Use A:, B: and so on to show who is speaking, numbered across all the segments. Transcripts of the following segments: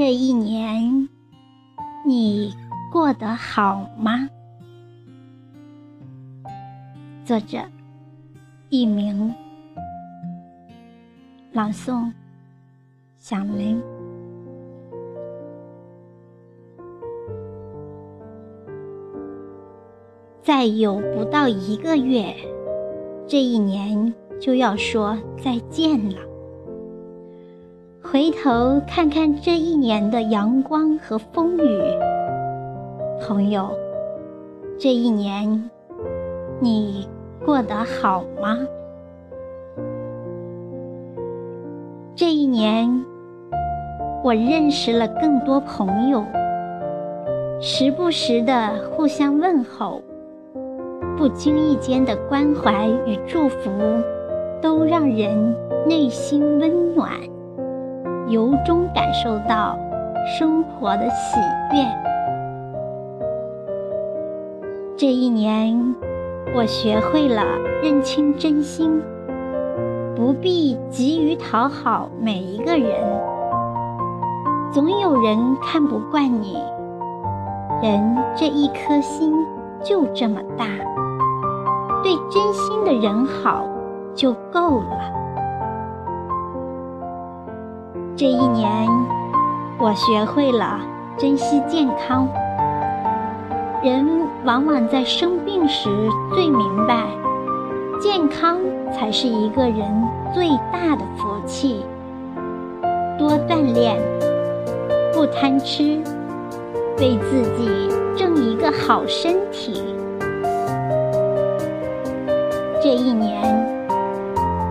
A: 这一年，你过得好吗？作者：佚名，朗诵：响铃。再有不到一个月，这一年就要说再见了。回头看看这一年的阳光和风雨，朋友，这一年你过得好吗？这一年，我认识了更多朋友，时不时的互相问候，不经意间的关怀与祝福，都让人内心温暖。由衷感受到生活的喜悦。这一年，我学会了认清真心，不必急于讨好每一个人。总有人看不惯你，人这一颗心就这么大，对真心的人好就够了。这一年，我学会了珍惜健康。人往往在生病时最明白，健康才是一个人最大的福气。多锻炼，不贪吃，为自己挣一个好身体。这一年，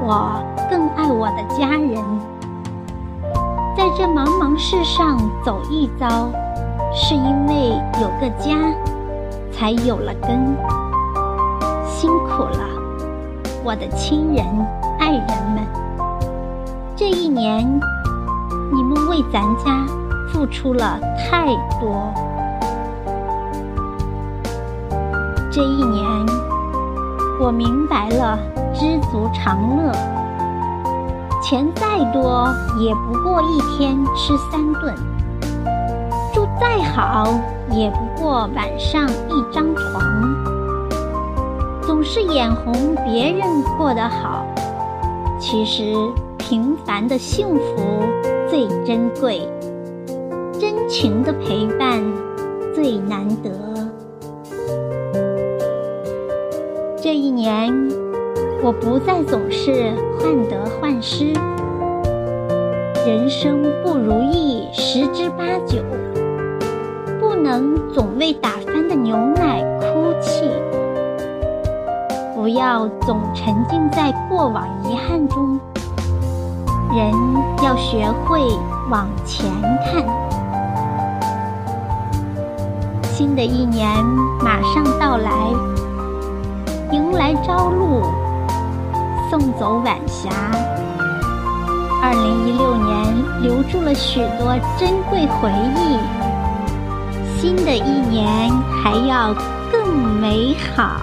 A: 我更爱我的家人。在这茫茫世上走一遭，是因为有个家，才有了根。辛苦了，我的亲人、爱人们！这一年，你们为咱家付出了太多。这一年，我明白了知足常乐。钱再多也不过一天吃三顿，住再好也不过晚上一张床。总是眼红别人过得好，其实平凡的幸福最珍贵，真情的陪伴最难得。这一年。我不再总是患得患失，人生不如意十之八九，不能总为打翻的牛奶哭泣，不要总沉浸在过往遗憾中，人要学会往前看。新的一年马上到来，迎来朝露。送走晚霞，二零一六年留住了许多珍贵回忆，新的一年还要更美好。